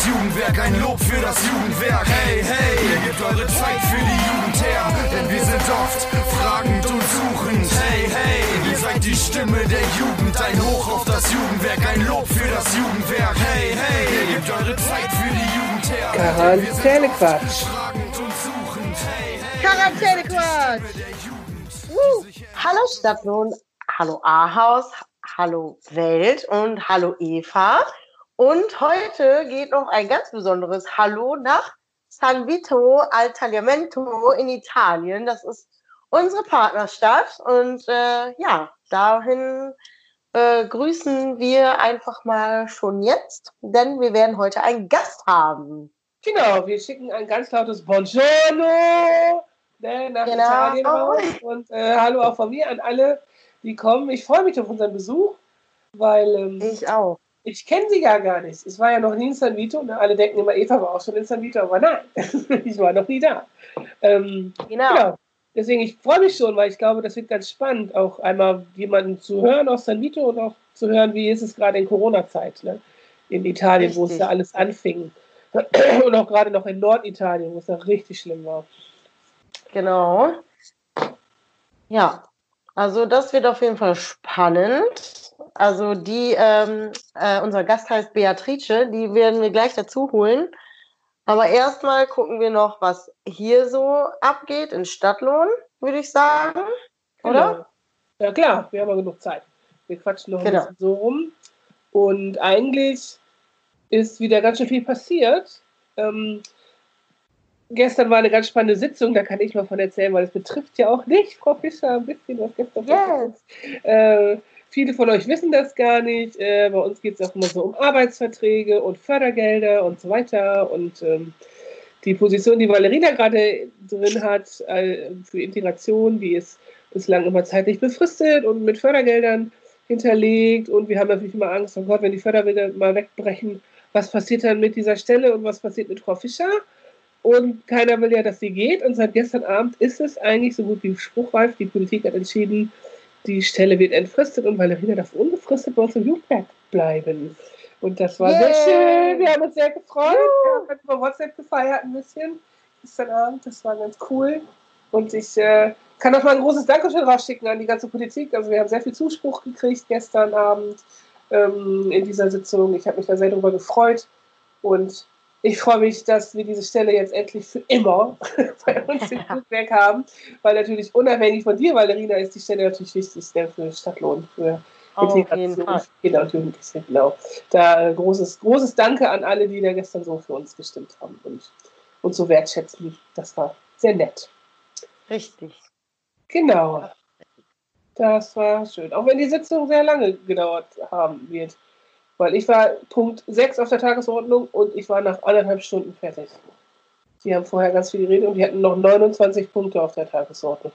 das Jugendwerk, ein Lob für das Jugendwerk. Hey, hey, ihr gebt eure Zeit für die Jugend her, denn wir sind oft fragend und suchend. Hey, hey, ihr seid die Stimme der Jugend, ein Hoch auf das Jugendwerk, ein Lob für das Jugendwerk. Hey, hey, ihr gebt eure Zeit für die Jugend her. Quarantänequatsch. Quarantänequatsch. Uh. Hallo Stadtlohn, hallo Ahaus, hallo Welt und hallo Eva. Und heute geht noch ein ganz besonderes Hallo nach San Vito al Tagliamento in Italien. Das ist unsere Partnerstadt. Und äh, ja, dahin äh, grüßen wir einfach mal schon jetzt, denn wir werden heute einen Gast haben. Genau, wir schicken ein ganz lautes Buongiorno ne, nach genau. Italien raus. Und äh, hallo auch von mir an alle, die kommen. Ich freue mich auf unseren Besuch, weil. Ähm, ich auch. Ich kenne sie ja gar nicht. Ich war ja noch nie in San Vito. Ne? Alle denken immer, Eva war auch schon in San Vito, aber nein, ich war noch nie da. Ähm, genau. genau. Deswegen, ich freue mich schon, weil ich glaube, das wird ganz spannend, auch einmal jemanden zu hören aus San Vito und auch zu hören, wie ist es gerade in Corona-Zeit ne? in Italien, richtig. wo es da alles anfing. Und auch gerade noch in Norditalien, wo es da richtig schlimm war. Genau. Ja, also das wird auf jeden Fall spannend. Also die, ähm, äh, unser Gast heißt Beatrice, die werden wir gleich dazu holen. Aber erstmal gucken wir noch, was hier so abgeht in Stadtlohn, würde ich sagen. Oder? Genau. Ja klar, wir haben ja genug Zeit. Wir quatschen noch genau. ein bisschen so rum. Und eigentlich ist wieder ganz schön viel passiert. Ähm, gestern war eine ganz spannende Sitzung, da kann ich mal von erzählen, weil es betrifft ja auch nicht, Frau Fischer, ein bisschen was gestern yes. Äh, viele von euch wissen das gar nicht. Äh, bei uns geht es auch immer so um Arbeitsverträge und Fördergelder und so weiter. Und ähm, die Position, die Valerina gerade drin hat äh, für Integration, die ist bislang immer zeitlich befristet und mit Fördergeldern hinterlegt. Und wir haben natürlich immer Angst, oh Gott, wenn die Fördergelder mal wegbrechen, was passiert dann mit dieser Stelle und was passiert mit Frau Fischer? Und keiner will ja, dass sie geht. Und seit gestern Abend ist es eigentlich so gut wie spruchreif. Die Politik hat entschieden, die Stelle wird entfristet und Valerina darf unbefristet bei uns im Jugendwerk bleiben. Und das war yeah. sehr schön. Wir haben uns sehr gefreut. Ja. Wir haben über WhatsApp gefeiert ein bisschen gestern Abend. Das war ganz cool. Und ich äh, kann auch mal ein großes Dankeschön rausschicken an die ganze Politik. Also wir haben sehr viel Zuspruch gekriegt gestern Abend ähm, in dieser Sitzung. Ich habe mich da sehr darüber gefreut. Und ich freue mich, dass wir diese Stelle jetzt endlich für immer bei uns im Flugwerk haben, weil natürlich unabhängig von dir, Valerina, ist die Stelle natürlich wichtig für Stadtlohn, für Integration, Kinder und Jugendliche. Genau. Da äh, großes, großes Danke an alle, die da gestern so für uns gestimmt haben und uns so wertschätzen. Das war sehr nett. Richtig. Genau. Das war schön. Auch wenn die Sitzung sehr lange gedauert haben wird. Weil ich war Punkt 6 auf der Tagesordnung und ich war nach anderthalb Stunden fertig. Die haben vorher ganz viel geredet und die hatten noch 29 Punkte auf der Tagesordnung.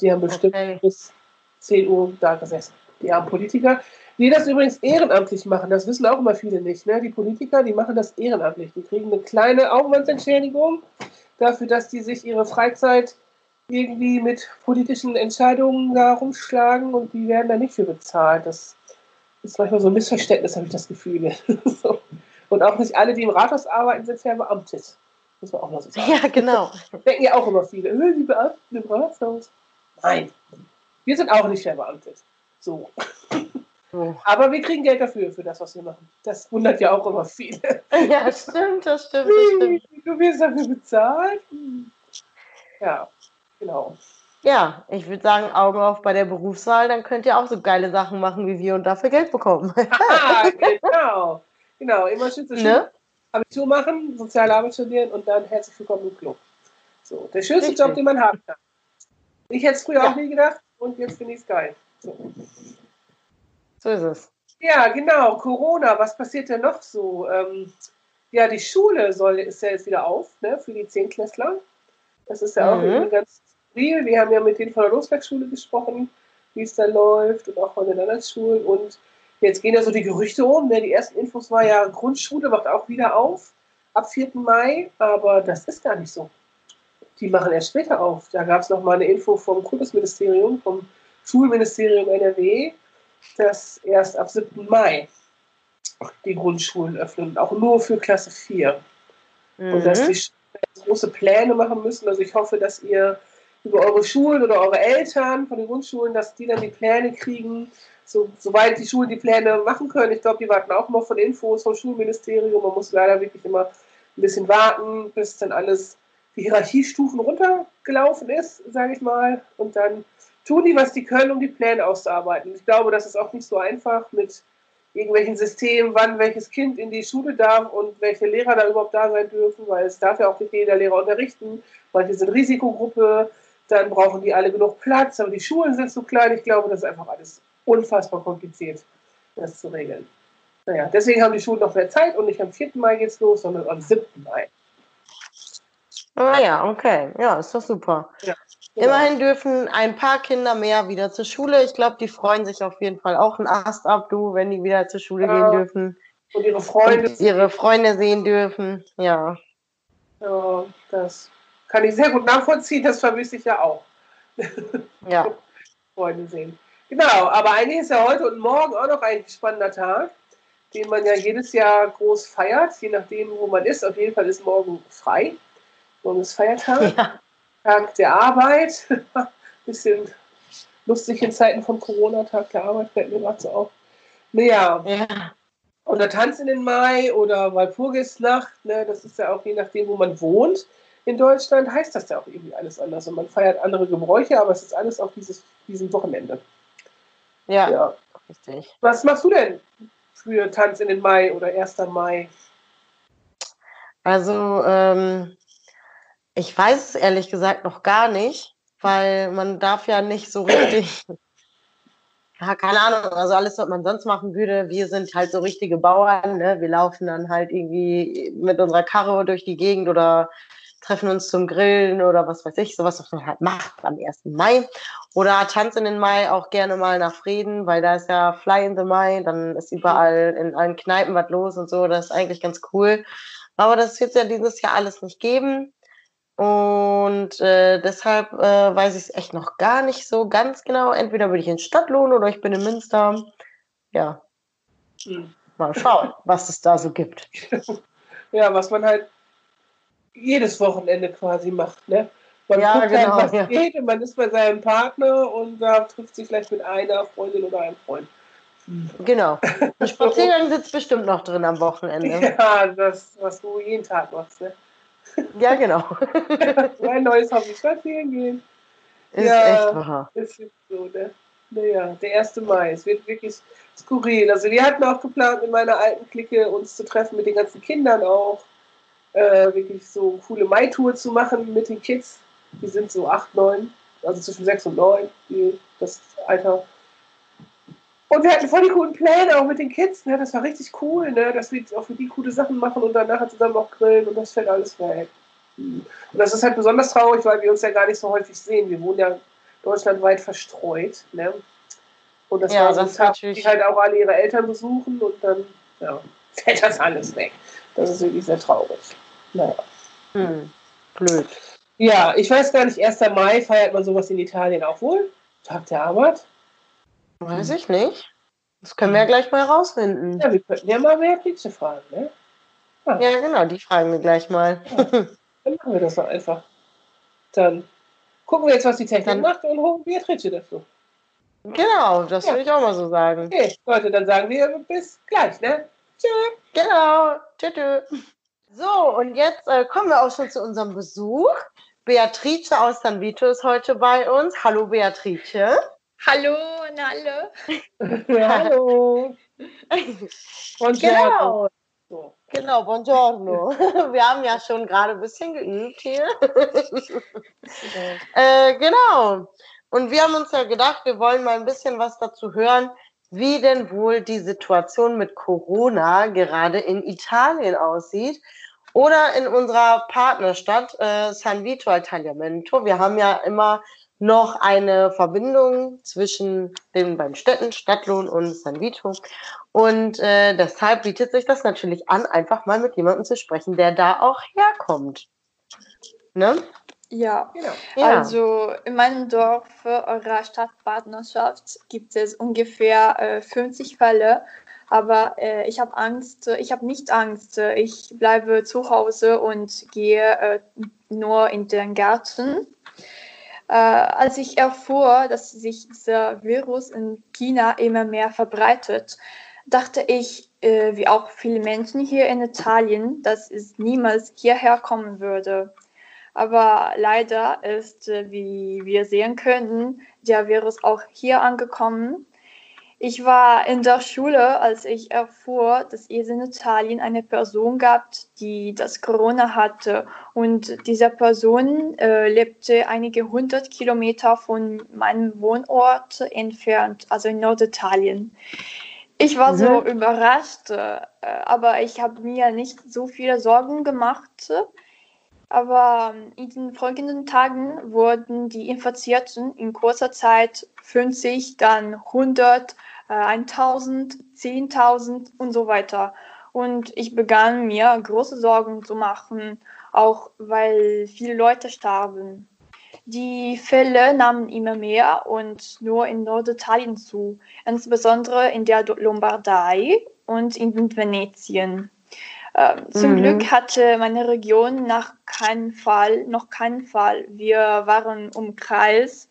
Die haben bestimmt okay. bis 10 Uhr da gesessen. Die haben Politiker, die das übrigens ehrenamtlich machen. Das wissen auch immer viele nicht. Ne? Die Politiker, die machen das ehrenamtlich. Die kriegen eine kleine Aufwandsentschädigung dafür, dass die sich ihre Freizeit irgendwie mit politischen Entscheidungen da rumschlagen und die werden da nicht für bezahlt. Das ist manchmal so ein Missverständnis, habe ich das Gefühl. so. Und auch nicht alle, die im Rathaus arbeiten, sind verbeamtet. Muss man auch mal so sagen. Ja, genau. Denken ja auch immer viele, äh, die Beamten im Rathaus. Nein, wir sind auch nicht verbeamtet. So. Oh. Aber wir kriegen Geld dafür, für das, was wir machen. Das wundert ja auch immer viele. Ja, stimmt, das stimmt. Das stimmt. Du wirst dafür bezahlt? Ja, genau. Ja, ich würde sagen, Augen auf bei der Berufswahl, dann könnt ihr auch so geile Sachen machen wie wir und dafür Geld bekommen. ah, genau. Genau, immer schön zu ne? Abitur machen, soziale Arbeit studieren und dann herzlich willkommen im Club. So, der schönste Richtig. Job, den man haben kann. Ich hätte es früher ja. auch nie gedacht und jetzt finde ich es geil. So. so. ist es. Ja, genau. Corona, was passiert denn noch so? Ähm, ja, die Schule soll, ist ja jetzt wieder auf, ne, für die Zehnklässler. Das ist ja mhm. auch ganz Real. Wir haben ja mit denen von der Losbergschule gesprochen, wie es da läuft und auch von den anderen Schulen. Und jetzt gehen ja so die Gerüchte um. Ne? Die ersten Infos war ja, Grundschule macht auch wieder auf ab 4. Mai, aber das ist gar nicht so. Die machen erst später auf. Da gab es noch mal eine Info vom Kultusministerium, vom Schulministerium NRW, dass erst ab 7. Mai die Grundschulen öffnen, auch nur für Klasse 4. Mhm. Und dass die große Pläne machen müssen. Also ich hoffe, dass ihr über eure Schulen oder eure Eltern von den Grundschulen, dass die dann die Pläne kriegen, so, soweit die Schulen die Pläne machen können. Ich glaube, die warten auch noch von Infos vom Schulministerium. Man muss leider wirklich immer ein bisschen warten, bis dann alles die Hierarchiestufen runtergelaufen ist, sage ich mal. Und dann tun die, was die können, um die Pläne auszuarbeiten. Ich glaube, das ist auch nicht so einfach mit irgendwelchen Systemen, wann welches Kind in die Schule darf und welche Lehrer da überhaupt da sein dürfen, weil es darf ja auch nicht jeder Lehrer unterrichten, die sind Risikogruppe, dann brauchen die alle genug Platz, aber die Schulen sind zu klein. Ich glaube, das ist einfach alles unfassbar kompliziert, das zu regeln. Naja, deswegen haben die Schulen noch mehr Zeit und nicht am 4. Mai geht's los, sondern am 7. Mai. Ah ja, okay. Ja, ist doch super. Ja, genau. Immerhin dürfen ein paar Kinder mehr wieder zur Schule. Ich glaube, die freuen sich auf jeden Fall auch einen Ast ab, du, wenn die wieder zur Schule ja. gehen dürfen. Und ihre Freunde. Und ihre Freunde sehen dürfen, ja. Ja, das kann ich sehr gut nachvollziehen, das vermisse ich ja auch. Ja. Freunde sehen. Genau, aber eigentlich ist ja heute und morgen auch noch ein spannender Tag, den man ja jedes Jahr groß feiert, je nachdem, wo man ist. Auf jeden Fall ist morgen frei. Morgen ist Feiertag. Ja. Tag der Arbeit. Bisschen lustig in Zeiten von Corona, Tag der Arbeit, fällt mir gerade so auf. Naja. Ja. Oder Tanz in den Mai oder Walpurgisnacht, ne, das ist ja auch je nachdem, wo man wohnt in Deutschland heißt das ja auch irgendwie alles anders. Und man feiert andere Gebräuche, aber es ist alles auf dieses, diesem Wochenende. Ja, ja, richtig. Was machst du denn für Tanz in den Mai oder 1. Mai? Also, ähm, ich weiß es ehrlich gesagt noch gar nicht, weil man darf ja nicht so richtig, ja, keine Ahnung, also alles, was man sonst machen würde, wir sind halt so richtige Bauern, ne? wir laufen dann halt irgendwie mit unserer Karre durch die Gegend oder treffen uns zum Grillen oder was weiß ich, sowas, was man halt macht am 1. Mai. Oder tanzen in Mai auch gerne mal nach Frieden, weil da ist ja Fly in the Mai, dann ist überall in allen Kneipen was los und so, das ist eigentlich ganz cool. Aber das wird es ja dieses Jahr alles nicht geben. Und äh, deshalb äh, weiß ich es echt noch gar nicht so ganz genau. Entweder bin ich in Stadtlohn oder ich bin in Münster. Ja. Hm. Mal schauen, was es da so gibt. Ja, was man halt jedes Wochenende quasi macht. Ne? Man ja, guckt halt, genau, halt, was ja. geht und man ist bei seinem Partner und da trifft sich vielleicht mit einer Freundin oder einem Freund. Genau. Ein Spaziergang sitzt bestimmt noch drin am Wochenende. Ja, das, was du jeden Tag machst. Ne? Ja, genau. Mein neues Hobby, spazieren gehen. Ist ja, echt wahr. Ist so, ne? Naja, der 1. Mai. Es wird wirklich skurril. Also wir hatten auch geplant, mit meiner alten Clique uns zu treffen, mit den ganzen Kindern auch äh, wirklich so coole Mai-Tour zu machen mit den Kids. Die sind so 8, 9, also zwischen 6 und 9, die, das Alter. Und wir hatten voll die coolen Pläne auch mit den Kids. Ne? Das war richtig cool, ne? dass wir auch für die coole Sachen machen und dann nachher zusammen auch grillen und das fällt alles weg. Und das ist halt besonders traurig, weil wir uns ja gar nicht so häufig sehen. Wir wohnen ja deutschlandweit verstreut. Ne? Und das ja, war so ein Tag, die halt auch alle ihre Eltern besuchen und dann ja, fällt das alles weg. Das ist wirklich sehr traurig. Naja. Hm. Blöd. Ja, ich weiß gar nicht, 1. Mai feiert man sowas in Italien auch wohl? Tag der Arbeit? Weiß ich nicht. Das können wir ja gleich mal rausfinden. Ja, wir könnten ja mal Beatrice fragen, ne? Ja. ja, genau, die fragen wir gleich mal. Ja, dann machen wir das doch einfach. Dann gucken wir jetzt, was die Technik dann, macht und holen Beatrice dazu. Genau, das ja. würde ich auch mal so sagen. Okay, Leute, dann sagen wir bis gleich, ne? Tschüss. Genau. Tschüss. So, und jetzt äh, kommen wir auch schon zu unserem Besuch. Beatrice aus San Vito ist heute bei uns. Hallo Beatrice. Hallo an alle. Hallo. Genau. Genau, buongiorno. Wir haben ja schon gerade ein bisschen geübt hier. äh, genau. Und wir haben uns ja gedacht, wir wollen mal ein bisschen was dazu hören, wie denn wohl die Situation mit Corona gerade in Italien aussieht oder in unserer Partnerstadt äh, San Vito al Tagliamento. Wir haben ja immer noch eine Verbindung zwischen den beiden Städten, Stadtlohn und San Vito. Und äh, deshalb bietet sich das natürlich an, einfach mal mit jemandem zu sprechen, der da auch herkommt. Ne? Ja, genau. ja. also in meinem Dorf eurer Stadtpartnerschaft gibt es ungefähr äh, 50 Fälle Aber äh, ich habe Angst, ich habe nicht Angst. Ich bleibe zu Hause und gehe äh, nur in den Garten. Äh, als ich erfuhr, dass sich dieser Virus in China immer mehr verbreitet, dachte ich, äh, wie auch viele Menschen hier in Italien, dass es niemals hierher kommen würde. Aber leider ist, äh, wie wir sehen können, der Virus auch hier angekommen. Ich war in der Schule, als ich erfuhr, dass es in Italien eine Person gab, die das Corona hatte. Und diese Person äh, lebte einige hundert Kilometer von meinem Wohnort entfernt, also in Norditalien. Ich war mhm. so überrascht, äh, aber ich habe mir nicht so viele Sorgen gemacht. Aber ähm, in den folgenden Tagen wurden die Infizierten in kurzer Zeit 50, dann 100, 1000, 10.000 und so weiter. Und ich begann mir große Sorgen zu machen, auch weil viele Leute starben. Die Fälle nahmen immer mehr und nur in Norditalien zu, insbesondere in der Lombardei und in Venetien. Ähm, zum mhm. Glück hatte meine Region nach keinen Fall, noch keinen Fall. Wir waren umkreist.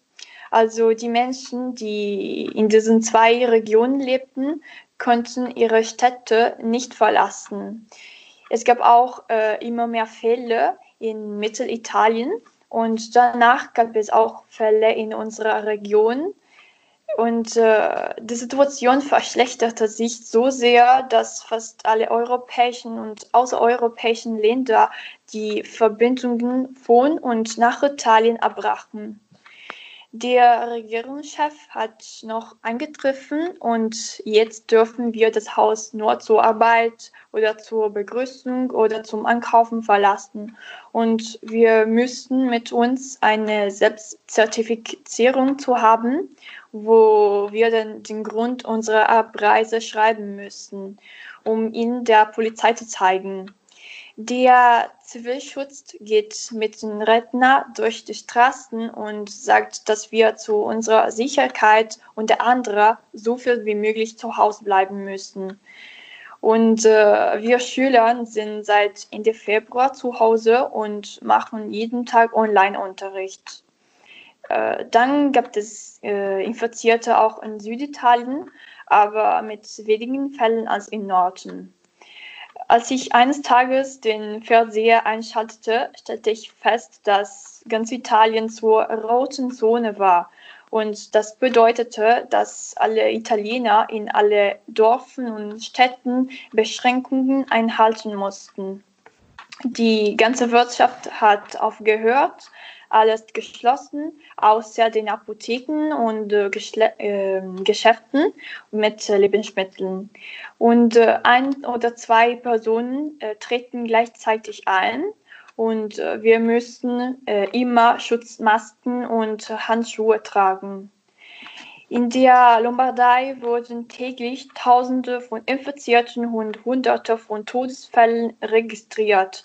Also die Menschen, die in diesen zwei Regionen lebten, konnten ihre Städte nicht verlassen. Es gab auch äh, immer mehr Fälle in Mittelitalien und danach gab es auch Fälle in unserer Region. Und äh, die Situation verschlechterte sich so sehr, dass fast alle europäischen und außereuropäischen Länder die Verbindungen von und nach Italien abbrachen. Der Regierungschef hat noch eingetroffen und jetzt dürfen wir das Haus nur zur Arbeit oder zur Begrüßung oder zum Einkaufen verlassen. Und wir müssen mit uns eine Selbstzertifizierung zu haben wo wir dann den Grund unserer Abreise schreiben müssen, um ihn der Polizei zu zeigen. Der Zivilschutz geht mit dem Redner durch die Straßen und sagt, dass wir zu unserer Sicherheit und der anderen so viel wie möglich zu Hause bleiben müssen. Und äh, wir Schüler sind seit Ende Februar zu Hause und machen jeden Tag Online-Unterricht. Äh, dann gab es äh, Infizierte auch in Süditalien, aber mit wenigen Fällen als im Norden. Als ich eines Tages den Fernseher einschaltete, stellte ich fest, dass ganz Italien zur roten Zone war. Und das bedeutete, dass alle Italiener in alle Dörfern und Städten Beschränkungen einhalten mussten. Die ganze Wirtschaft hat aufgehört alles geschlossen, außer den Apotheken und äh, äh, Geschäften mit äh, Lebensmitteln. Und äh, ein oder zwei Personen äh, treten gleichzeitig ein. Und wir müssen immer Schutzmasken und Handschuhe tragen. In der Lombardei wurden täglich Tausende von Infizierten und Hunderte von Todesfällen registriert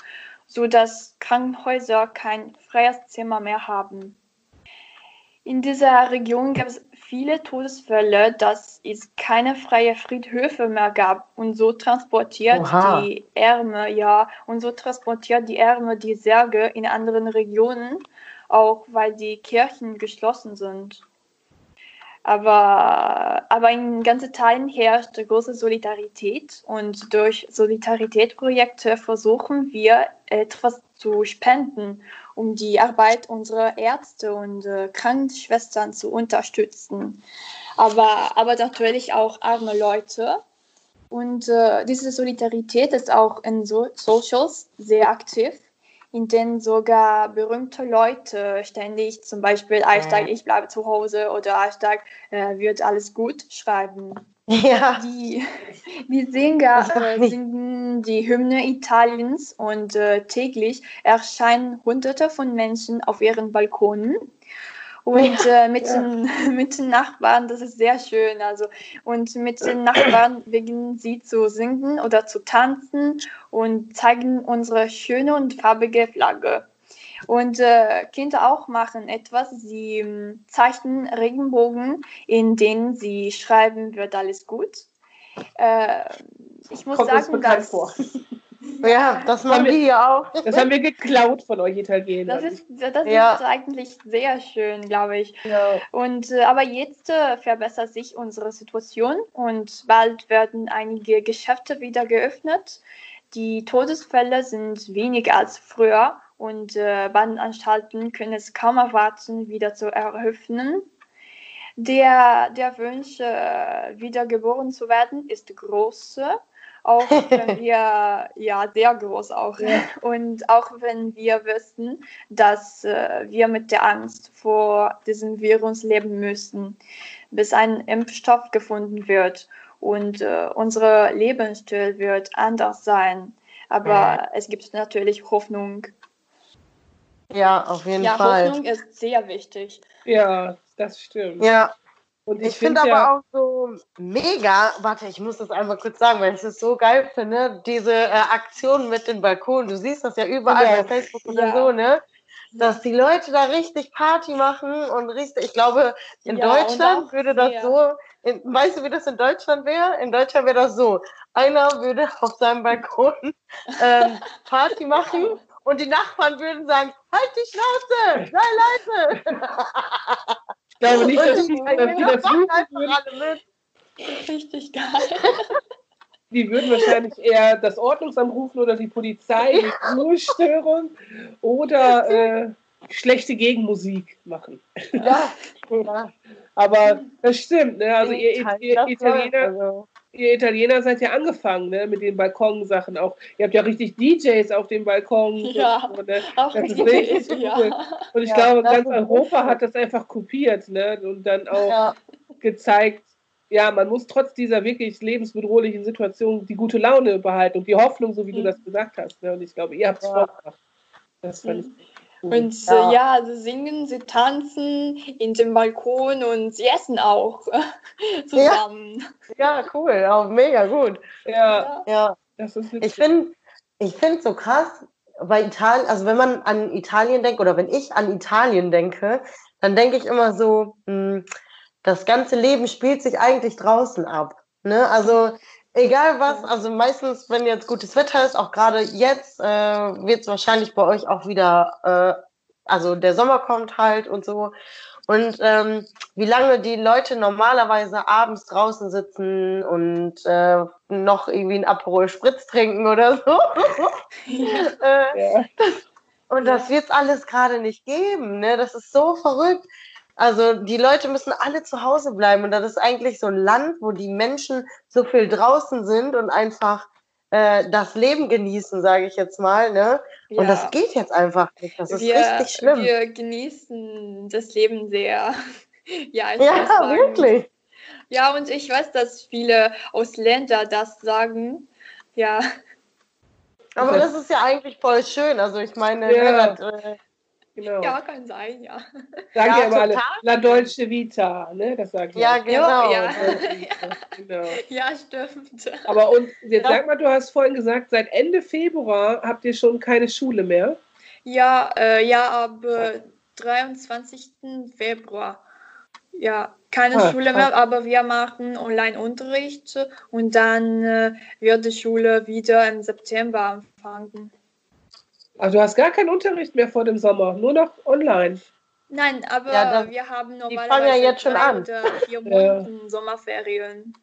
sodass Krankenhäuser kein freies Zimmer mehr haben. In dieser Region gab es viele Todesfälle, dass es keine freien Friedhöfe mehr gab und so transportiert Oha. die Ärme, ja, und so transportiert die Ärme die Särge in anderen Regionen, auch weil die Kirchen geschlossen sind. Aber, aber in ganz Italien herrscht große Solidarität und durch Solidaritätsprojekte versuchen wir etwas zu spenden, um die Arbeit unserer Ärzte und äh, Krankenschwestern zu unterstützen. Aber, aber natürlich auch arme Leute. Und äh, diese Solidarität ist auch in so Socials sehr aktiv in denen sogar berühmte Leute ständig zum Beispiel Hashtag ich bleibe zu Hause oder Hashtag äh, wird alles gut schreiben. Ja. Die, die Sänger äh, singen die Hymne Italiens und äh, täglich erscheinen Hunderte von Menschen auf ihren Balkonen und äh, mit, ja. den, mit den Nachbarn, das ist sehr schön. Also, und mit den Nachbarn beginnen sie zu singen oder zu tanzen und zeigen unsere schöne und farbige Flagge. Und äh, Kinder auch machen etwas. Sie äh, zeichnen Regenbogen, in denen sie schreiben, wird alles gut. Äh, ich muss Kommt sagen, dass vor. Ja, das machen wir- ja auch. Das haben wir geklaut von euch Italienern. das ist, das Ja. ist eigentlich sehr schön, glaube ich. ja. Und äh, aber jetzt äh, verbessert sich unsere Situation und bald werden einige Geschäfte wieder geöffnet. Die Todesfälle sind weniger als früher und äh, Bandanstalten können es kaum erwarten, wieder zu eröffnen. Der, der Wunsch, äh, wiedergeboren zu werden, ist groß. Auch wenn wir, ja, sehr groß auch. Ja. Und auch wenn wir wissen, dass äh, wir mit der Angst vor diesem Virus leben müssen, bis ein Impfstoff gefunden wird und äh, unser Lebensstil wird anders sein. Aber es gibt natürlich Hoffnung. Ja, auf jeden Ja, Fall. Hoffnung ist sehr wichtig. ja, das stimmt. Ja, Und ich, ich, finde finde aber auch so mega, warte, ich muss das einmal kurz sagen, weil ich es so geil finde, diese äh, Aktion mit den Balkonen. Du siehst das ja überall Ja. bei Facebook oder Ja. so, ne? Dass die Leute da richtig Party machen und richtig, ich glaube, in Ja, Deutschland auch würde das so, in, weißt du, wie das in Deutschland wäre? In Deutschland wäre das so, einer würde auf seinem Balkon ähm, Party machen und die Nachbarn würden sagen, halt die Schnauze, sei leise. ich glaube nicht, dass, die, dass die das würden. Richtig geil. Die würden wahrscheinlich eher das Ordnungsamt rufen oder die Polizei mit Ruhestörung oder äh, schlechte Gegenmusik machen. Ja, ja. Aber das stimmt, ne? Also ihr, ihr, ihr Italiener, also. Ihr Italiener seid ja angefangen, ne? Mit den Balkonsachen auch. Ihr habt ja richtig DJs auf dem Balkon. Ja. und so, ne? Auch Das ist richtig, richtig ja. cool. Und ich Ja, glaube, ganz Europa richtig. hat das einfach kopiert, ne? Und dann auch Ja, gezeigt, ja, man muss trotz dieser wirklich lebensbedrohlichen Situation die gute Laune behalten und die Hoffnung, so wie du Mhm. das gesagt hast. Ne? Und ich glaube, ihr habt es Ja. vorgemacht. Das fand ich cool. Und Ja. ja. ja, sie singen, sie tanzen in dem Balkon und sie essen auch zusammen. ja, cool, auch mega gut. ja, Ja, das ist ich witzig. finde ich find so krass, bei Italien, also wenn man an Italien denkt oder wenn ich an Italien denke, dann denke ich immer so, mh, das ganze Leben spielt sich eigentlich draußen ab. Ne? Also egal was, also meistens, wenn jetzt gutes Wetter ist, auch gerade jetzt, äh, wird es wahrscheinlich bei euch auch wieder, äh, also der Sommer kommt halt und so. Und ähm, wie lange die Leute normalerweise abends draußen sitzen und äh, noch irgendwie ein Aperol Spritz trinken oder so. äh, Ja. und das wird es alles gerade nicht geben. Ne? Das ist so verrückt. Also die Leute müssen alle zu Hause bleiben. Und das ist eigentlich so ein Land, wo die Menschen so viel draußen sind und einfach äh, das Leben genießen, sage ich jetzt mal. Ne? Und das geht jetzt einfach nicht. Das ist wir, richtig schlimm. Wir genießen das Leben sehr. ja, ich ja, wirklich. Ja, und ich weiß, dass viele Ausländer das sagen. Ja, Aber das ist ja eigentlich voll schön. Also ich meine, Ja. ne, das, äh, Genau. ja, kann sein, ja. Sagen Ja, ja alle. La Dolce Vita, ne? Das sagt ja, man. genau. ja. Genau. Ja, stimmt. Aber und jetzt Ja. sag mal, du hast vorhin gesagt, seit Ende Februar habt ihr schon keine Schule mehr. Ja, äh, ja, ab äh, 23. Februar. Ja, keine Ah, Schule mehr, aber wir machen Online-Unterricht und dann äh, wird die Schule wieder im September anfangen. Also du hast gar keinen Unterricht mehr vor dem Sommer, nur noch online. Nein, aber Ja, wir haben fangen ja normalerweise jetzt schon drei an. oder vier Monate Sommerferien.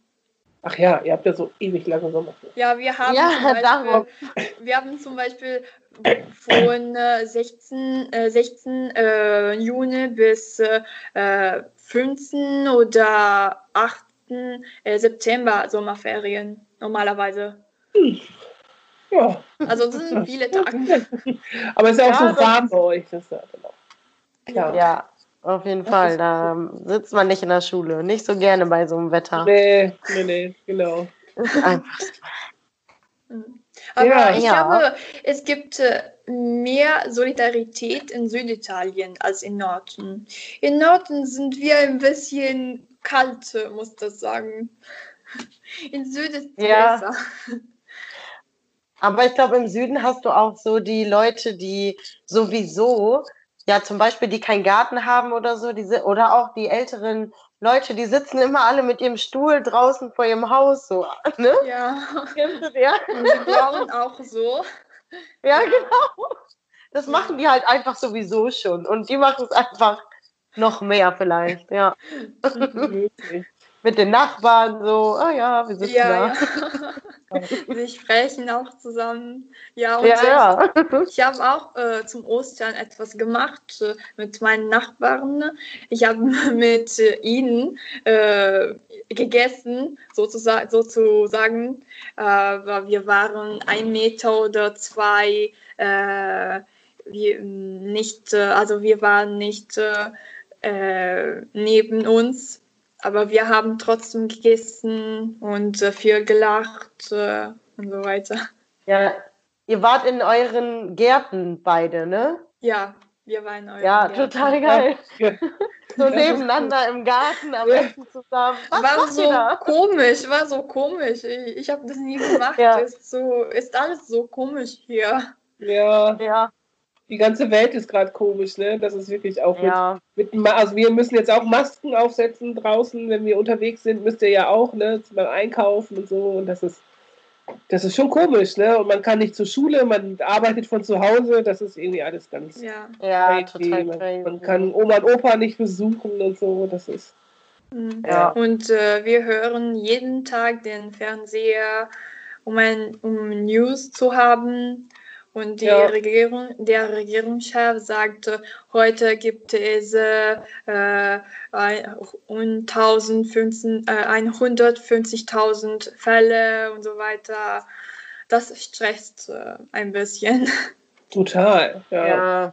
Ach ja, ihr habt ja so ewig lange Sommerferien. Ja, wir haben, Ja, zum Beispiel, darum. wir haben zum Beispiel von äh, 16, äh, 16 äh, Juni bis äh, 15 oder 8. äh, September Sommerferien normalerweise. Ja, Also das sind viele Tage. aber es ist ja auch Ja, so warm bei euch. Das ist ja, genau. Klar. Ja, auf jeden Das Fall. Da sitzt man nicht in der Schule. Nicht so gerne bei so einem Wetter. Nee, nee, nee, genau. Einfach. Aber Ja. ich Ja. glaube, es gibt äh, mehr Solidarität in Süditalien als in Norden. In Norden sind wir ein bisschen kalt, muss das sagen. In Süden ist es Ja. besser. Aber ich glaube, im Süden hast du auch so die Leute, die sowieso, ja, zum Beispiel, die keinen Garten haben oder so, diese, oder auch die älteren Leute, die sitzen immer alle mit ihrem Stuhl draußen vor ihrem Haus, so, ne? Ja. Kennst du der? Und die Blauen auch so. Ja, genau. Das machen die halt einfach sowieso schon. Und die machen es einfach noch mehr vielleicht, ja. Mit den Nachbarn so, ah oh ja, wir sitzen ja, da. Ja. wir sprechen auch zusammen. Ja, und ja, ja. ich habe auch äh, zum Ostern etwas gemacht äh, mit meinen Nachbarn. Ich habe mit äh, ihnen äh, gegessen, sozusagen. sozusagen. wir waren ein Meter oder zwei, äh, wir, nicht, äh, also wir waren nicht neben uns aber wir haben trotzdem gegessen und äh, viel gelacht äh, und so weiter. Ja, ihr wart in euren Gärten beide, ne? Ja, wir waren in euren Ja, Gärten. total geil. Ja. so nebeneinander im Garten am besten zusammen. Was war so komisch, war so komisch. Ich, ich habe das nie gemacht. Ja. Ist, so, ist alles so komisch hier. Ja. Ja die ganze Welt ist gerade komisch, ne? Das ist wirklich auch ja. mit, mit, also wir müssen jetzt auch Masken aufsetzen draußen, wenn wir unterwegs sind, müsst ihr ja auch, ne? Beim Einkaufen und so. Und das ist, das ist schon komisch, ne? Und man kann nicht zur Schule, man arbeitet von zu Hause, das ist irgendwie alles ganz ja. Ja, total man, man, kann Oma und Opa nicht besuchen und so, das ist. Mhm. Ja. Und äh, wir hören jeden Tag den Fernseher, um, ein, um News zu haben. Und die ja. Regierung, der Regierungschef sagte, heute gibt es äh, 150.000 äh, Fälle und so weiter. Das stresst äh, ein bisschen. Total, ja. ja.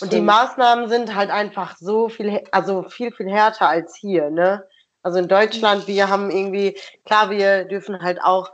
Und die Maßnahmen sind halt einfach so viel, also viel, viel härter als hier, ne? Also in Deutschland, wir haben irgendwie, klar, wir dürfen halt auch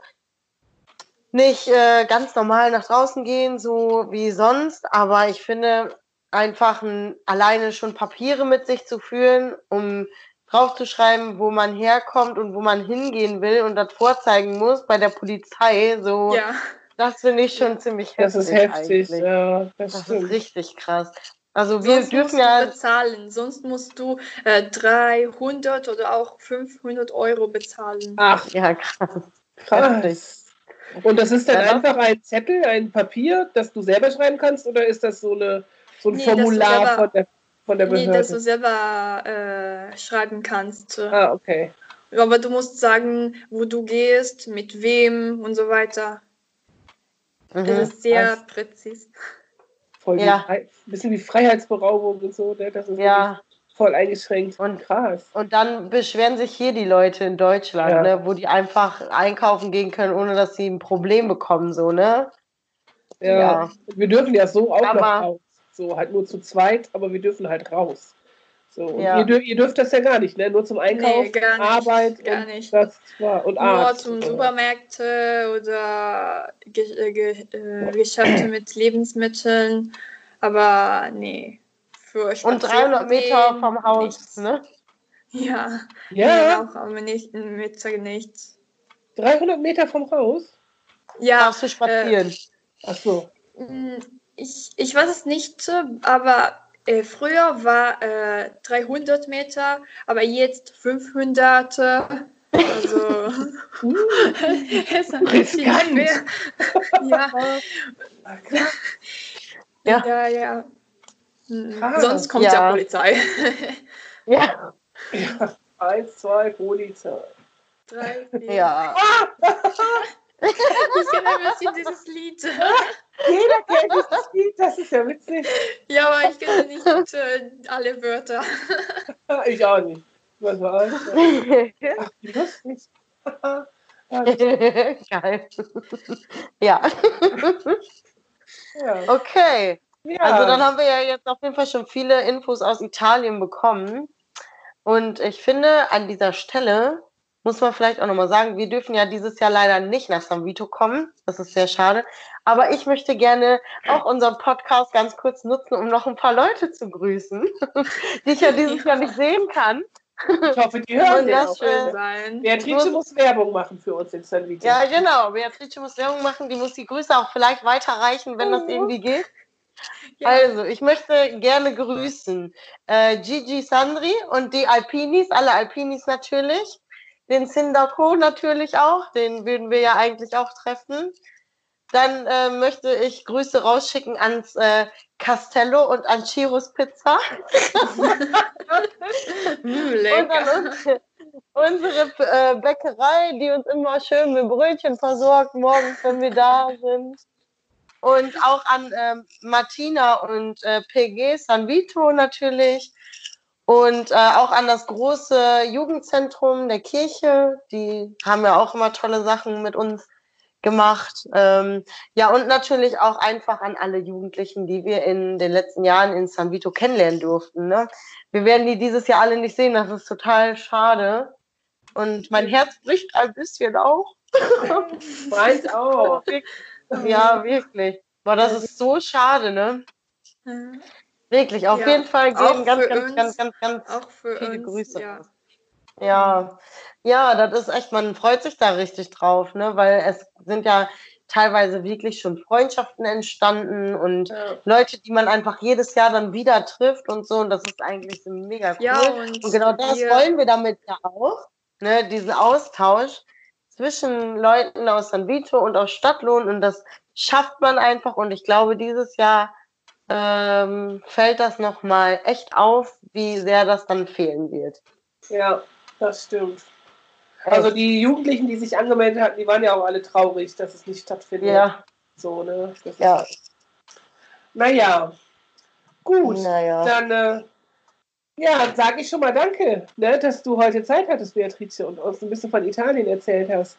nicht äh, ganz normal nach draußen gehen, so wie sonst, aber ich finde einfach ein, alleine schon Papiere mit sich zu führen, um draufzuschreiben, wo man herkommt und wo man hingehen will und das vorzeigen muss bei der Polizei, so ja. das finde ich schon ziemlich heftig. Das ist heftig, eigentlich. ja. Das, das ist richtig krass. Also wir sonst dürfen ja bezahlen, sonst musst du äh, 300 oder auch 500 Euro bezahlen. Ach, ja, krass. Krass. Und das ist dann ja, einfach ein Zettel, ein Papier, das du selber schreiben kannst, oder ist das so, eine, so ein nee, Formular selber, von, der, von der Behörde? Nee, dass du selber äh, schreiben kannst. Ah, okay. Aber du musst sagen, wo du gehst, mit wem und so weiter. Mhm. Das ist sehr präzise. Voll ja. ein bisschen wie Freiheitsberaubung und so. Ne? Das ist ja voll eingeschränkt. Und krass. Und dann beschweren sich hier die Leute in Deutschland, ja. ne, wo die einfach einkaufen gehen können, ohne dass sie ein Problem bekommen, so, ne? Ja. ja. Wir dürfen ja so auch aber, noch raus. So, halt nur zu zweit, aber wir dürfen halt raus. So, ja. ihr, dürft, ihr, dürft das ja gar nicht, ne? Nur zum Einkauf, nee, gar nicht, Arbeit gar und nicht. Das war, und Nur Arzt, zum Supermärkte oder Ge äh, Ge äh, Geschäfte mit Lebensmitteln. Aber nee, für Und 300 Meter vom Haus, nichts. ne? Ja, ja. Nee, auch aber nicht, mit nichts. 300 Meter vom Haus? Ja. Darfst du spazieren? Äh, Ach so. Mm, ich, ich weiß es nicht, aber äh, früher war äh, 300 Meter, aber jetzt 500. Also, uh, ist ein bisschen schwer. ja. ja. Ja, ja. Ah, Sonst kommt ja, ja Polizei. ja. ja. Eins, zwei, Polizei. Drei, vier. Ja. ich kenne ein bisschen dieses Lied. Jeder kennt dieses Lied, das ist ja witzig. Ja, aber ich kenne nicht äh, alle Wörter. ich auch nicht. Was war das? Ach, wie lustig. Geil. Ja. ja. Okay. Ja. Also dann haben wir ja jetzt auf jeden Fall schon viele Infos aus Italien bekommen. Und ich finde, an dieser Stelle muss man vielleicht auch nochmal sagen, wir dürfen ja dieses Jahr leider nicht nach San Vito kommen. Das ist sehr schade. Aber ich möchte gerne auch unseren Podcast ganz kurz nutzen, um noch ein paar Leute zu grüßen, die ich ja dieses Jahr nicht sehen kann. Ich hoffe, die hören Und das auch. Äh, sein. Beatrice muss Werbung machen für uns in San Vito. Ja, genau. Beatrice muss Werbung machen. Die muss die Grüße auch vielleicht weiterreichen, wenn das irgendwie geht. Ja. Also, ich möchte gerne grüßen äh, Gigi Sandri und die Alpinis, alle Alpinis natürlich. Den Sindako natürlich auch, den würden wir ja eigentlich auch treffen. Dann äh, möchte ich Grüße rausschicken ans äh, Castello und an Chiros Pizza. mm, und an unsere, unsere äh, Bäckerei, die uns immer schön mit Brötchen versorgt, morgens, wenn wir da sind. Und auch an ähm, Martina und äh, PG San Vito natürlich. Und äh, auch an das große Jugendzentrum der Kirche. Die haben ja auch immer tolle Sachen mit uns gemacht. Ähm, ja, und natürlich auch einfach an alle Jugendlichen, die wir in den letzten Jahren in San Vito kennenlernen durften. Ne? Wir werden die dieses Jahr alle nicht sehen, das ist total schade. Und mein Herz bricht ein bisschen auch. Meins auch. ja, wirklich. Boah, das ist so schade, ne? Mhm. Wirklich, auf ja, jeden Fall gehen ganz, ganz, uns, ganz, ganz, ganz, ganz viele uns, Grüße. Ja. ja, ja, das ist echt, man freut sich da richtig drauf, ne? Weil es sind ja teilweise wirklich schon Freundschaften entstanden und ja. Leute, die man einfach jedes Jahr dann wieder trifft und so. Und das ist eigentlich mega cool. Ja, und, und genau das wollen wir damit ja auch, ne? Diesen Austausch zwischen Leuten aus San Vito und aus Stadtlohn und das schafft man einfach. Und ich glaube, dieses Jahr ähm, fällt das nochmal echt auf, wie sehr das dann fehlen wird. Ja, das stimmt. Also die Jugendlichen, die sich angemeldet hatten, die waren ja auch alle traurig, dass es nicht stattfindet. Ja. So, ne? Das ja. Naja. Gut. Naja. Dann äh, ja, sage ich schon mal danke, ne, dass du heute Zeit hattest, Beatrice, und uns ein bisschen von Italien erzählt hast.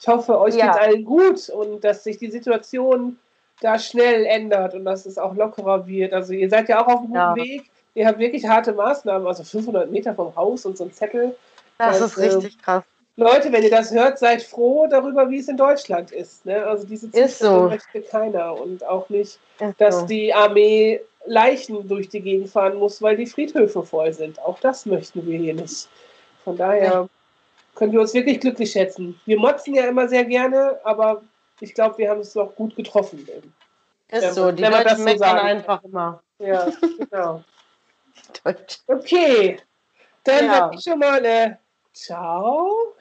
Ich hoffe, euch ja. geht allen gut und dass sich die Situation da schnell ändert und dass es auch lockerer wird. Also ihr seid ja auch auf einem ja. guten Weg. Ihr habt wirklich harte Maßnahmen, also 500 Meter vom Haus und so ein Zettel. Das, das ist richtig äh, krass. Leute, wenn ihr das hört, seid froh darüber, wie es in Deutschland ist. Ne? Also diese Zustände so. möchte keiner und auch nicht, ist dass so. die Armee Leichen durch die Gegend fahren muss, weil die Friedhöfe voll sind. Auch das möchten wir hier nicht. Von daher können wir uns wirklich glücklich schätzen. Wir motzen ja immer sehr gerne, aber ich glaube, wir haben es doch gut getroffen. Ist wenn, so, die wenn Leute meckern so einfach immer. Ja, genau. okay, dann ja. sag ich schon mal äh, Ciao.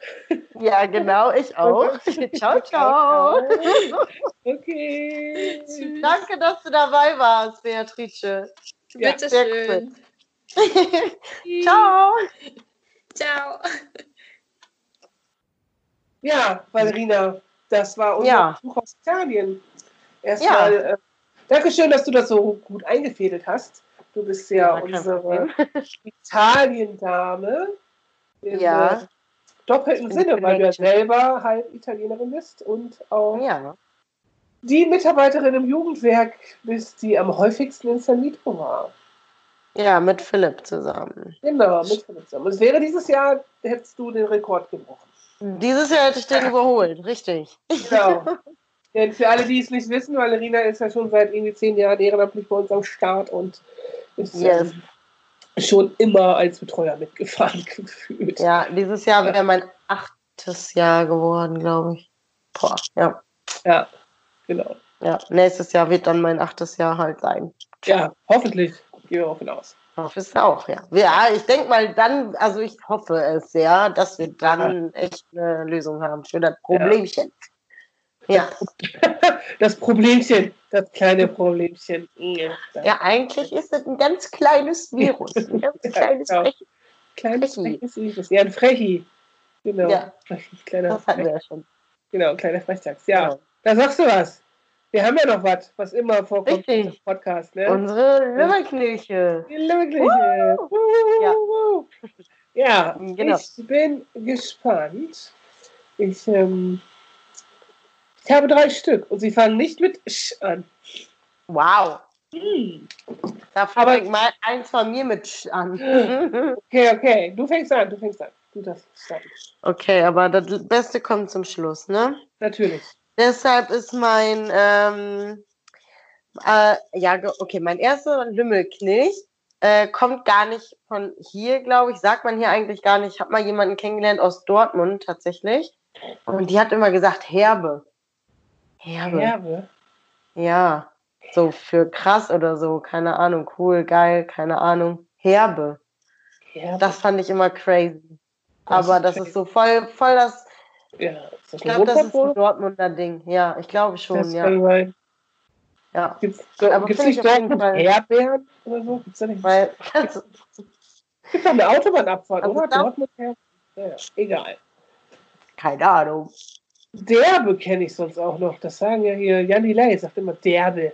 Ja, genau, ich auch. ciao, ciao. Okay. Danke, dass du dabei warst, Beatrice. Ja, Bitte schön. ciao. Ciao. Ja, Valerina, das war unser ja. Besuch aus Italien. Erstmal, ja. äh, Dankeschön, dass du das so gut eingefädelt hast. Du bist ja, ja unsere Italien-Dame. Ja. Doppelten Sinne, weil du ja selber halt Italienerin bist und auch ja. die Mitarbeiterin im Jugendwerk bist, die am häufigsten in San Vito war. Ja, mit Philipp zusammen. Genau, mit Philipp zusammen. Es wäre dieses Jahr, hättest du den Rekord gebrochen. Dieses Jahr hätte ich den überholt, richtig. Genau. Denn für alle, die es nicht wissen, Valerina ist ja schon seit irgendwie zehn Jahren ehrenamtlich bei uns am Start und ist yes. Schon immer als Betreuer mitgefahren gefühlt. Ja, dieses Jahr wäre mein achtes Jahr geworden, glaube ich. Boah, ja. Ja, genau. Ja, nächstes Jahr wird dann mein achtes Jahr halt sein. Ja, hoffentlich. Gehen wir davon aus. Hoffe es auch, ja. Ja, ich denke mal dann, also ich hoffe es sehr, dass wir dann echt eine Lösung haben für das Problemchen. Ja. Das Problemchen, das kleine Problemchen. Ja, eigentlich ist es ein ganz kleines Virus. Ein ganz kleines ja, genau. Kleines freches Virus. Ja, ein Frechi. Genau. Ja, kleiner das hatten wir ja schon. Genau, ein kleiner Frechtags. Ja, genau. da sagst du was. Wir haben ja noch was, was immer vorkommt im Podcast. Ne? Unsere Limmerknilche. Die Limmerknilche. Ja. ja, genau. ich bin gespannt. Ich, ähm, ich habe drei Stück und sie fangen nicht mit Sch an. Wow. Hm. Da fängt mal eins von mir mit Sch an. okay, okay. Du fängst an, du fängst an. Du darfst starten. Okay, aber das Beste kommt zum Schluss, ne? Natürlich. Deshalb ist mein, ähm, äh, ja, okay, mein erster Lümmelknilch äh, kommt gar nicht von hier, glaube ich. Sagt man hier eigentlich gar nicht. Ich habe mal jemanden kennengelernt aus Dortmund tatsächlich. Und die hat immer gesagt, Herbe. Herbe. Herbe? Ja. So für krass oder so, keine Ahnung, cool, geil, keine Ahnung. Herbe. Herbe. Das fand ich immer crazy. Das Aber das crazy. ist so voll, voll das. Ja, ist das ich glaube, das ist ein Dortmunder Ding. Ja, ich glaube schon, das ja. Kann sein. Ja. Gibt es nicht Dortmund Herbeeren oder so? Gibt's da nicht? Weil, also, gibt doch eine Autobahnabfahrt, also oder? Dortmund ja, egal. Keine Ahnung. Derbe kenne ich sonst auch noch. Das sagen ja hier, Jan Delay sagt immer Derbe.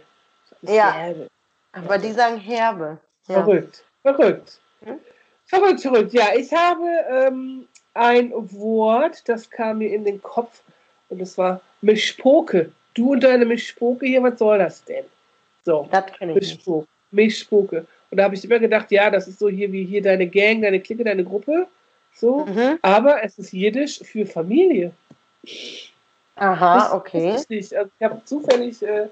Ja. Derbe. Aber die sagen Herbe. Ja. Verrückt. Verrückt. Hm? Verrückt, verrückt. Ja, ich habe ähm, ein Wort, das kam mir in den Kopf und das war Mischpoke. Du und deine Mischpoke hier, was soll das denn? So, das kenne ich Mischpoke. Mischpoke. Und da habe ich immer gedacht, ja, das ist so hier wie hier deine Gang, deine Clique, deine Gruppe. So, mhm. aber es ist Jiddisch für Familie. Aha, okay. Das nicht. Also ich habe zufällig äh,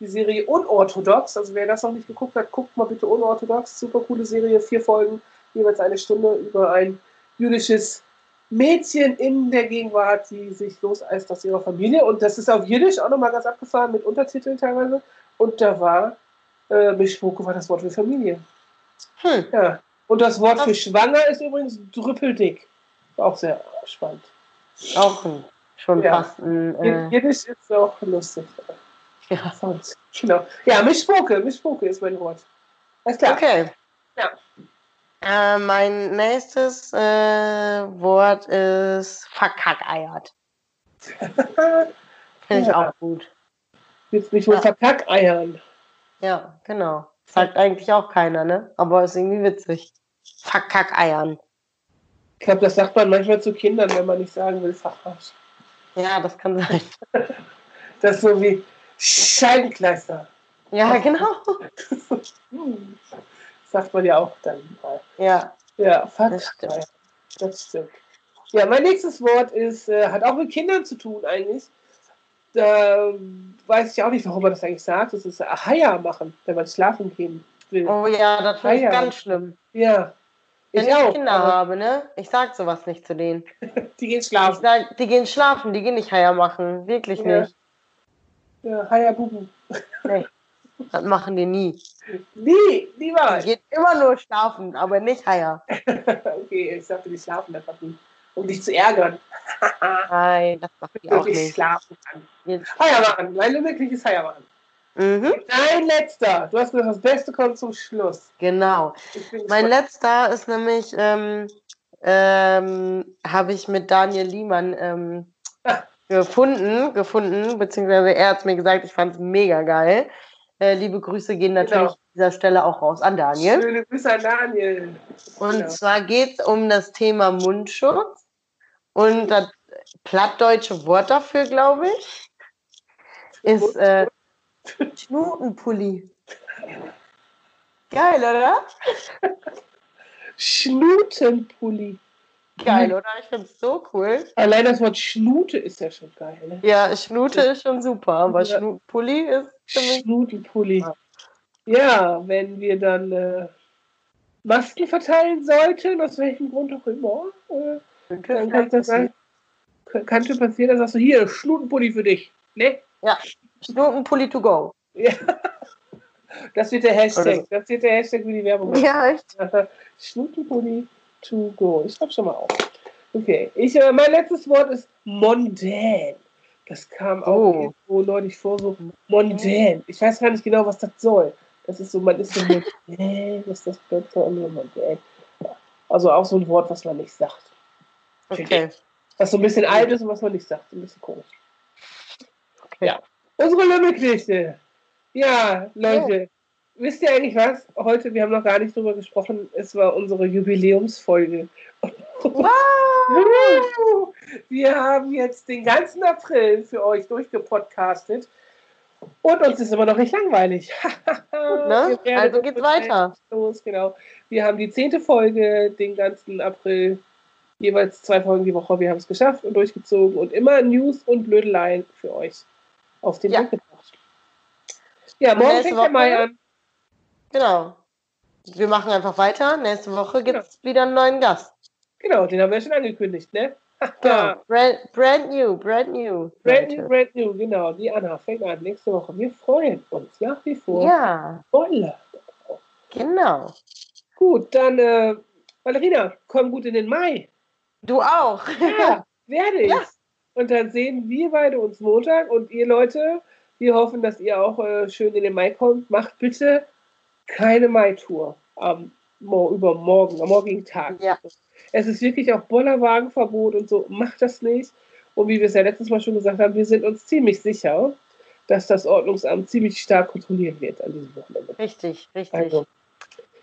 die Serie Unorthodox, also wer das noch nicht geguckt hat, guckt mal bitte Unorthodox, super coole Serie, vier Folgen, jeweils eine Stunde über ein jüdisches Mädchen in der Gegenwart, die sich loseist aus ihrer Familie. Und das ist auf Jiddisch auch nochmal ganz abgefahren mit Untertiteln teilweise. Und da war, äh, Mischwoke war das Wort für Familie. Hm. Ja. Und das Wort für schwanger ist übrigens drüppeldick. Auch sehr spannend. Auch ein schon ja. fast ein. Äh... Jiddisch ist auch lustig. Ja. Sonst. Genau. Ja, Mischpoke. Mischpoke ist mein Wort. Alles klar. Okay. Ja. Äh, mein nächstes äh, Wort ist verkackeiert. Finde ich ja. auch gut. Willst mich wohl ja. verkackeiern? Ja, genau. Sagt eigentlich auch keiner, ne? Aber ist irgendwie witzig. Verkackeiern. Ich glaube, das sagt man manchmal zu Kindern, wenn man nicht sagen will, Facharsch. Ja, das kann sein. Das ist so wie Scheibenkleister. Ja, genau. sagt man ja auch dann mal. Ja. Ja, fuck. Das stimmt. Das stimmt. Ja, mein nächstes Wort ist, äh, hat auch mit Kindern zu tun eigentlich. Da weiß ich auch nicht, warum man das eigentlich sagt. Das ist Haja machen, wenn man schlafen gehen will. Oh ja, das finde ich ganz schlimm. Ja. Wenn ich, ich auch, Kinder habe, ne? Ich sag sowas nicht zu denen. die gehen schlafen. Ich sag, die gehen schlafen, die gehen nicht Haier machen. Wirklich ja. nicht. Ja, Haier Bubu. Nee. Das machen die nie. Nie, niemals. Die gehen immer nur schlafen, aber nicht Haier. okay, ich sagte, die schlafen einfach nie. Um dich zu ärgern. Nein, das macht die auch nicht. schlafen kann. Haier machen, mein wirkliches Haier machen. Mhm. Dein letzter. Du hast gesagt, das Beste kommt zum Schluss. Genau. Mein letzter ist nämlich, ähm, ähm, habe ich mit Daniel Liemann ähm, gefunden, gefunden, beziehungsweise er hat mir gesagt, ich fand es mega geil. Äh, liebe Grüße gehen natürlich genau. an dieser Stelle auch raus an Daniel. Schöne Grüße an Daniel. Und genau. zwar geht es um das Thema Mundschutz und das plattdeutsche Wort dafür, glaube ich, ist äh, Schnutenpulli. Geil, oder? Schnutenpulli. Geil, oder? Ich finde es so cool. Allein das Wort Schnute ist ja schon geil. Ne? Ja, Schnute ist schon super, aber ja. Schnutenpulli ist. Schnutenpulli. Ja, wenn wir dann äh, Masken verteilen sollten, aus welchem Grund auch immer, äh, dann kann das sein, schon passieren, dass sagst du hier, Schnutenpulli für dich. Ne? Ja, Schnutenpulli to go. Ja. Das wird der Hashtag. Das wird der Hashtag für die Werbung. Ja, echt. Schnutenpulli to go. Ich schreibe schon mal auf. Okay. Ich, äh, mein letztes Wort ist mondän. Das kam auch oh. irgendwo neulich vor, so mondän. Ich weiß gar nicht genau, was das soll. Das ist so, man ist so mondän, was das bedeutet, mondän. Also auch so ein Wort, was man nicht sagt. Okay. Was so ein bisschen alt ist und was man nicht sagt. Ein bisschen komisch. Okay. Ja. Unsere Lümmelkiste. Ja, Leute. Oh. Wisst ihr eigentlich was? Heute, wir haben noch gar nicht drüber gesprochen, es war unsere Jubiläumsfolge. Wow. Wir haben jetzt den ganzen April für euch durchgepodcastet und uns ist immer noch nicht langweilig. ne? Also geht's weiter. Los, genau. Wir haben die zehnte Folge den ganzen April, jeweils zwei Folgen die Woche. Wir haben es geschafft und durchgezogen und immer News und Blödeleien für euch auf den ja. Weg gebracht. Ja, morgen fängt der Mai an. Genau. Wir machen einfach weiter. Nächste Woche gibt es genau. wieder einen neuen Gast. Genau, den haben wir schon angekündigt, ne? ja, brand, brand new, brand new. Brand new, brand new, genau. Die Anna fängt an nächste Woche. Wir freuen uns nach wie vor. Ja. Voller. Genau. Gut, dann, äh, Valerina, komm gut in den Mai. Du auch. Ja, werde ich. Ja. Und dann sehen wir beide uns Montag und ihr Leute, wir hoffen, dass ihr auch äh, schön in den Mai kommt. Macht bitte keine Mai-Tour am übermorgen, am morgigen Tag. Ja. Es ist wirklich auch Bollerwagenverbot und so. Macht das nicht. Und wie wir es ja letztes Mal schon gesagt haben, wir sind uns ziemlich sicher, dass das Ordnungsamt ziemlich stark kontrolliert wird an diesem Wochenende. Richtig, richtig. Also,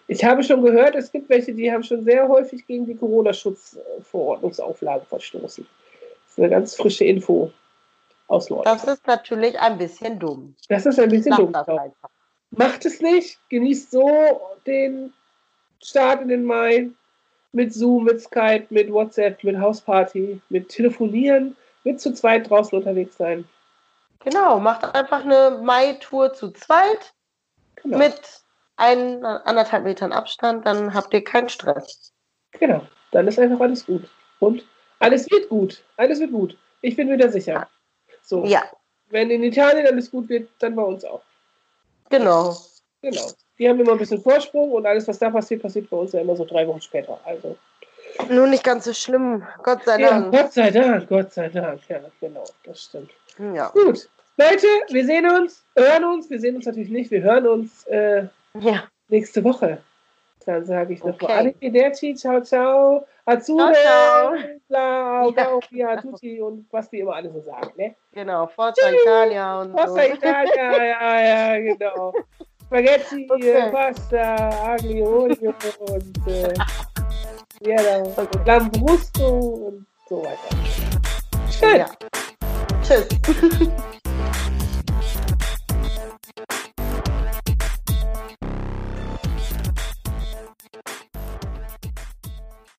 ich habe schon gehört, es gibt welche, die haben schon sehr häufig gegen die Corona-Schutzverordnungsauflagen verstoßen. Das ist eine ganz frische Info aus Norden. Das ist natürlich ein bisschen dumm. Das ist ein bisschen dumm. Macht es nicht, genießt so den Start in den Mai mit Zoom, mit Skype, mit WhatsApp, mit Hausparty, mit Telefonieren, mit zu zweit draußen unterwegs sein. Genau, macht einfach eine Mai-Tour zu zweit genau. mit ein, anderthalb Metern Abstand, dann habt ihr keinen Stress. Genau, dann ist einfach alles gut. Und alles wird gut. Alles wird gut. Ich bin wieder sicher. So. Ja. Wenn in Italien alles gut wird, dann bei uns auch. Genau. Genau. Die haben immer ein bisschen Vorsprung und alles, was da passiert, passiert bei uns ja immer so drei Wochen später. Also. Nur nicht ganz so schlimm, Gott sei Dank. Ja, Gott sei Dank, Gott sei Dank. Ja, genau, das stimmt. Ja. Gut. Leute, wir sehen uns, hören uns. Wir sehen uns natürlich nicht, wir hören uns. Äh, ja. Nächste Woche. Dann sage ich nochmal okay. Arrivederci, ciao, ciao, Azure, ciao, bla, bla, ja, tutti und was die immer alle so sagen, ne? Genau, Forza Italia und Forza so. Italia, ja, ja, genau. Spaghetti, okay. Pasta, Aglio Olio und äh, ja, okay. Lambrusco und so weiter. Schön. Ja. Tschüss.